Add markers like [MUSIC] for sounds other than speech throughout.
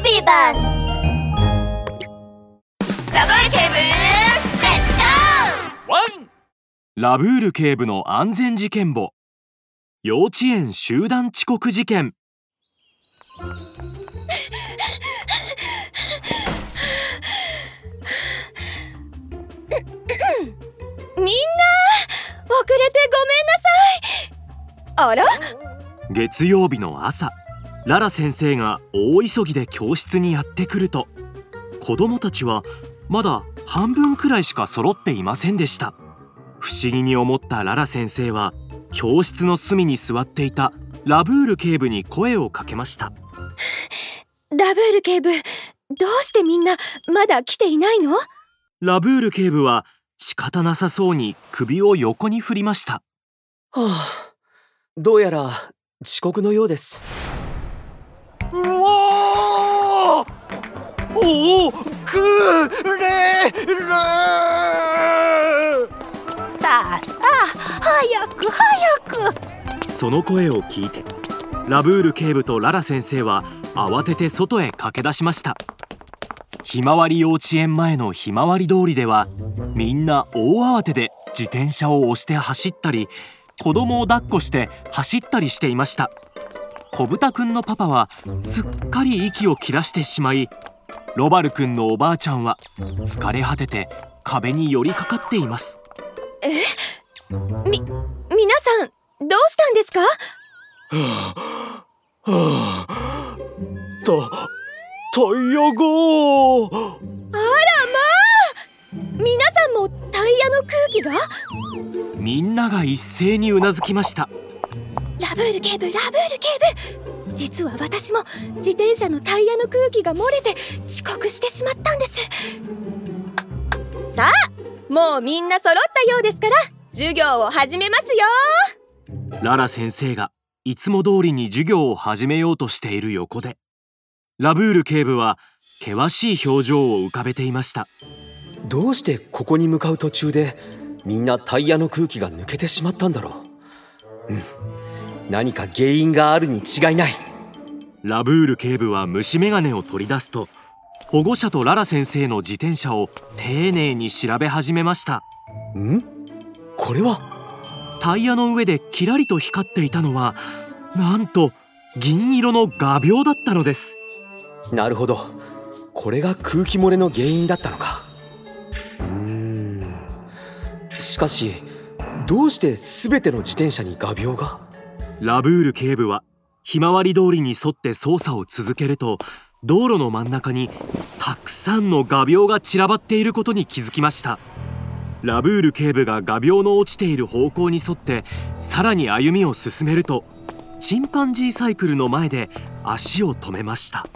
ビバスラブール警部レッツゴーワンラブール警部の安全事件簿。幼稚園集団遅刻事件。みんな遅れてごめんなさい。あら？月曜日の朝ララ先生が大急ぎで教室にやってくると子供たちはまだ半分くらいしか揃っていませんでした不思議に思ったララ先生は教室の隅に座っていたラブール警部に声をかけました [SIGHS] ラブール警部どうしてみんなまだ来ていないの？ラブール警部は仕方なさそうに首を横に振りましたはあ、どうやら遅刻のようです。おおくれるさあさあ早く早く。その声を聞いてラブール警部とララ先生は慌てて外へ駆け出しました。ひまわり幼稚園前のひまわり通りではみんな大慌てで自転車を押して走ったり子供を抱っこして走ったりしていました。小豚くんのパパはすっかり息を切らしてしまいロバルくんのおばあちゃんは疲れ果てて壁に寄りかかっています。み皆さんどうしたんですか？は [SIGHS] あたタイヤが。皆さんもタイヤの空気が？みんなが一斉にうなずきました。ラブール警部ラブール警部実は私も自転車のタイヤの空気が漏れて遅刻してしまったんですさあもうみんな揃ったようですから授業を始めますよララ先生がいつも通りに授業を始めようとしている横でラブール警部は険しい表情を浮かべていましたどうしてここに向かう途中でみんなタイヤの空気が抜けてしまったんだろう。うん、何か原因があるに違いない。ラブール警部は虫眼鏡を取り出すと保護者とララ先生の自転車を丁寧に調べ始めましたん？これは？タイヤの上でキラリと光っていたのはなんと銀色の画鋲だったのですなるほど。これが空気漏れの原因だったのか。うーん。しかし、どうして全ての自転車に画鋲が？ラブール警部はひまわり通りに沿って捜査を続けると道路の真ん中にたくさんの画鋲が散らばっていることに気づきましたラブール警部が画鋲の落ちている方向に沿ってさらに歩みを進めるとチンパンジーサイクルの前で足を止めました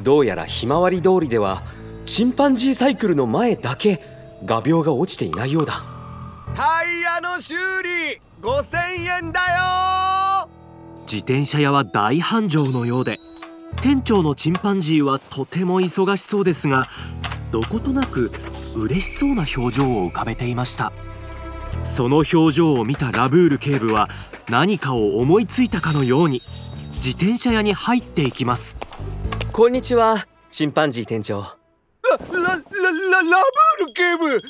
どうやらひまわり通りではチンパンジーサイクルの前だけ画鋲が落ちていないようだ。タイヤの修理5000円だよ自転車屋は大繁盛のようで店長のチンパンジーはとても忙しそうですがどことなく嬉しそうな表情を浮かべていました。その表情を見たラブール警部は何かを思いついたかのように自転車屋に入っていきます。こんにちは、チンパンジー店長。ラララララブール警部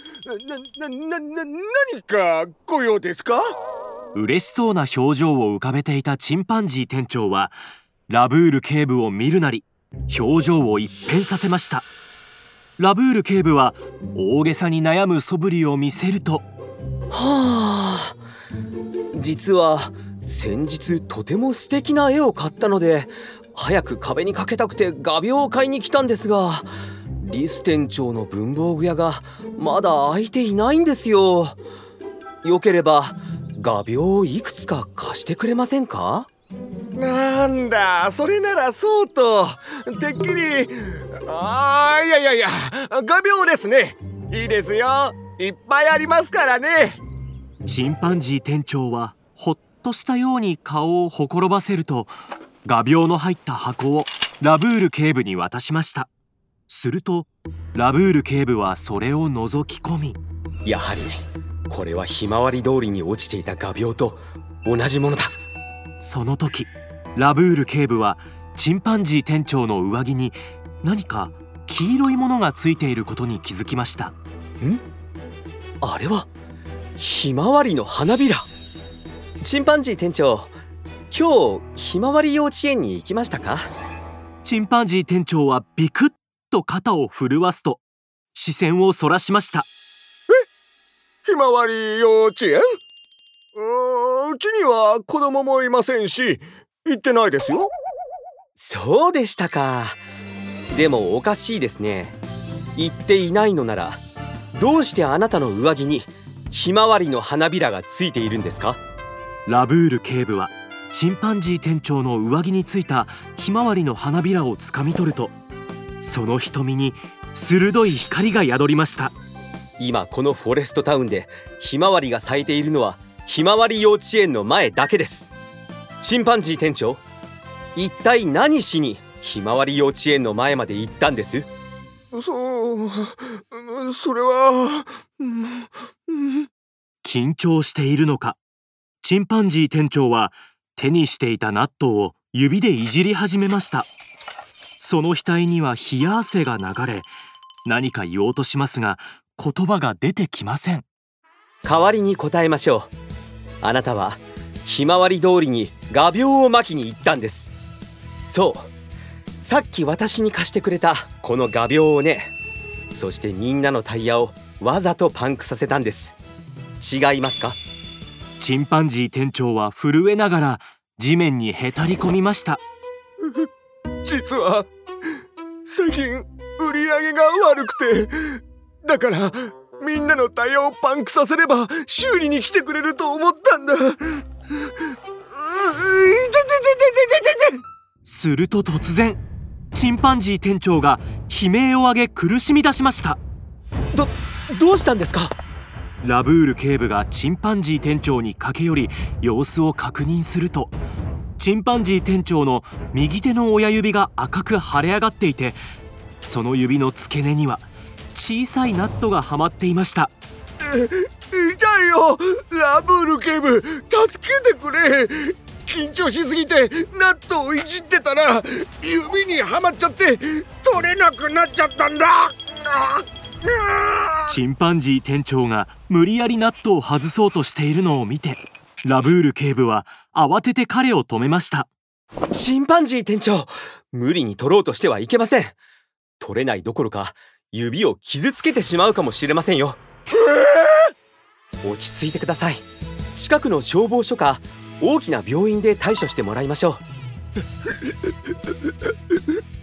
なななな何かご用ですか？嬉しそうな表情を浮かべていたチンパンジー店長はラブール警部を見るなり表情を一変させました。ラブール警部は大げさに悩む素振りを見せるとはあ実は先日とても素敵な絵を買ったので早く壁にかけたくて画鋲を買いに来たんですがリス店長の文房具屋がまだ開いていないんですよ。よければ画鋲をいくつか貸してくれませんか？なんだそれならそうと。てっきり。あーいやいやいや画鋲ですね。いいですよ。いっぱいありますからね。チンパンジー店長はほっとしたように顔をほころばせると画鋲の入った箱をラブール警部に渡しました。するとラブール警部はそれを覗き込みやはりこれはひまわり通りに落ちていた画鋲と同じものだ。その時ラブール警部はチンパンジー店長の上着に何か黄色いものがついていることに気づきました。あれはひまわりの花びら。チンパンジー店長今日ひまわり幼稚園に行きましたか？チンパンジー店長はビクッと肩を震わすと視線をそらしましたひまわり幼稚園？うーうちには子供もいませんし行ってないですよ。そうでしたか。でもおかしいですね。言っていないのならどうしてあなたの上着にひまわりの花びらがついているんですか？ラブール警部はチンパンジー店長の上着についたひまわりの花びらをつかみ取るとその瞳に鋭い光が宿りました今このフォレストタウンでひまわりが咲いているのはひまわり幼稚園の前だけです。チンパンジー店長一体何しにひまわり幼稚園の前まで行ったんです？そううんそれはうんうん緊張しているのか？チンパンジー店長は手にしていた納豆を指でいじり始めました。その額には冷や汗が流れ何か言おうとしますが言葉が出てきません。代わりに答えましょう。あなたはひまわり通りに画鋲を巻きに行ったんです。そう。さっき私に貸してくれたこの画鋲をね。そしてみんなのタイヤをわざとパンクさせたんです。違いますか？チンパンジー店長は震えながら地面にへたり込みました。実は最近売り上げが悪くてだからみんなのタイヤをパンクさせれば修理に来てくれると思ったんだ。すると突然チンパンジー店長が悲鳴を上げ苦しみ出しました。どどうしたんですか？ラブール警部がチンパンジー店長に駆け寄り様子を確認するとチンパンジー店長の右手の親指が赤く腫れ上がっていてその指の付け根には「小さいナットがはまっていました。痛いよ。ラブール警部助けてくれ。緊張しすぎてナットをいじってたら指にはまっちゃって取れなくなっちゃったんだ。チンパンジー店長が無理やりナットを外そうとしているのを見てラブール警部は慌てて彼を止めました。チンパンジー店長無理に取ろうとしてはいけません。取れないどころか指を傷つけてしまうかもしれませんよ。落ち着いてください。近くの消防署か大きな病院で対処してもらいましょう。あ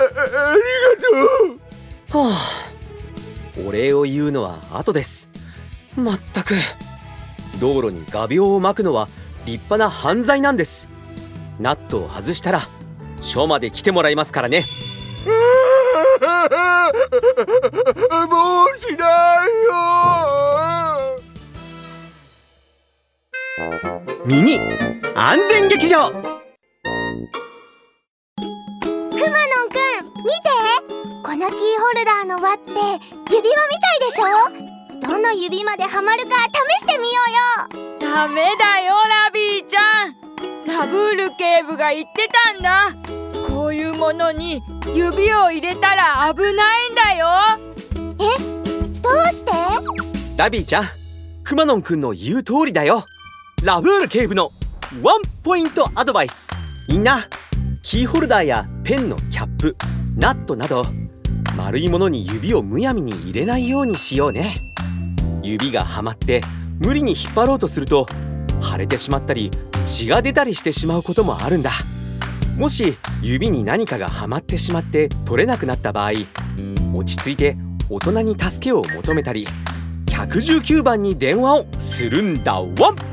ありがとう。はあ。お礼を言うのは後です。まったく。道路に画鋲を巻くのは立派な犯罪なんです。ナットを外したら署まで来てもらいますからねもうしないよミニ安全劇場。くまのんくん見て。このキーホルダーの輪って指輪みたいでしょ？どの指まではまるか試してみようよ。ダメだよラビーちゃん。ラブール警部が言ってたんだものに指を入れたら危ないんだよえどうしてラビーちゃんくまのんくんの言う通りだよラブール警部のワンポイントアドバイスみんなキーホルダーやペンのキャップナットなど丸いものに指をむやみに入れないようにしようね指がはまって無理に引っ張ろうとすると腫れてしまったり血が出たりしてしまうこともあるんだもし指に何かがはまってしまって取れなくなった場合落ち着いて大人に助けを求めたり119番に電話をするんだワン。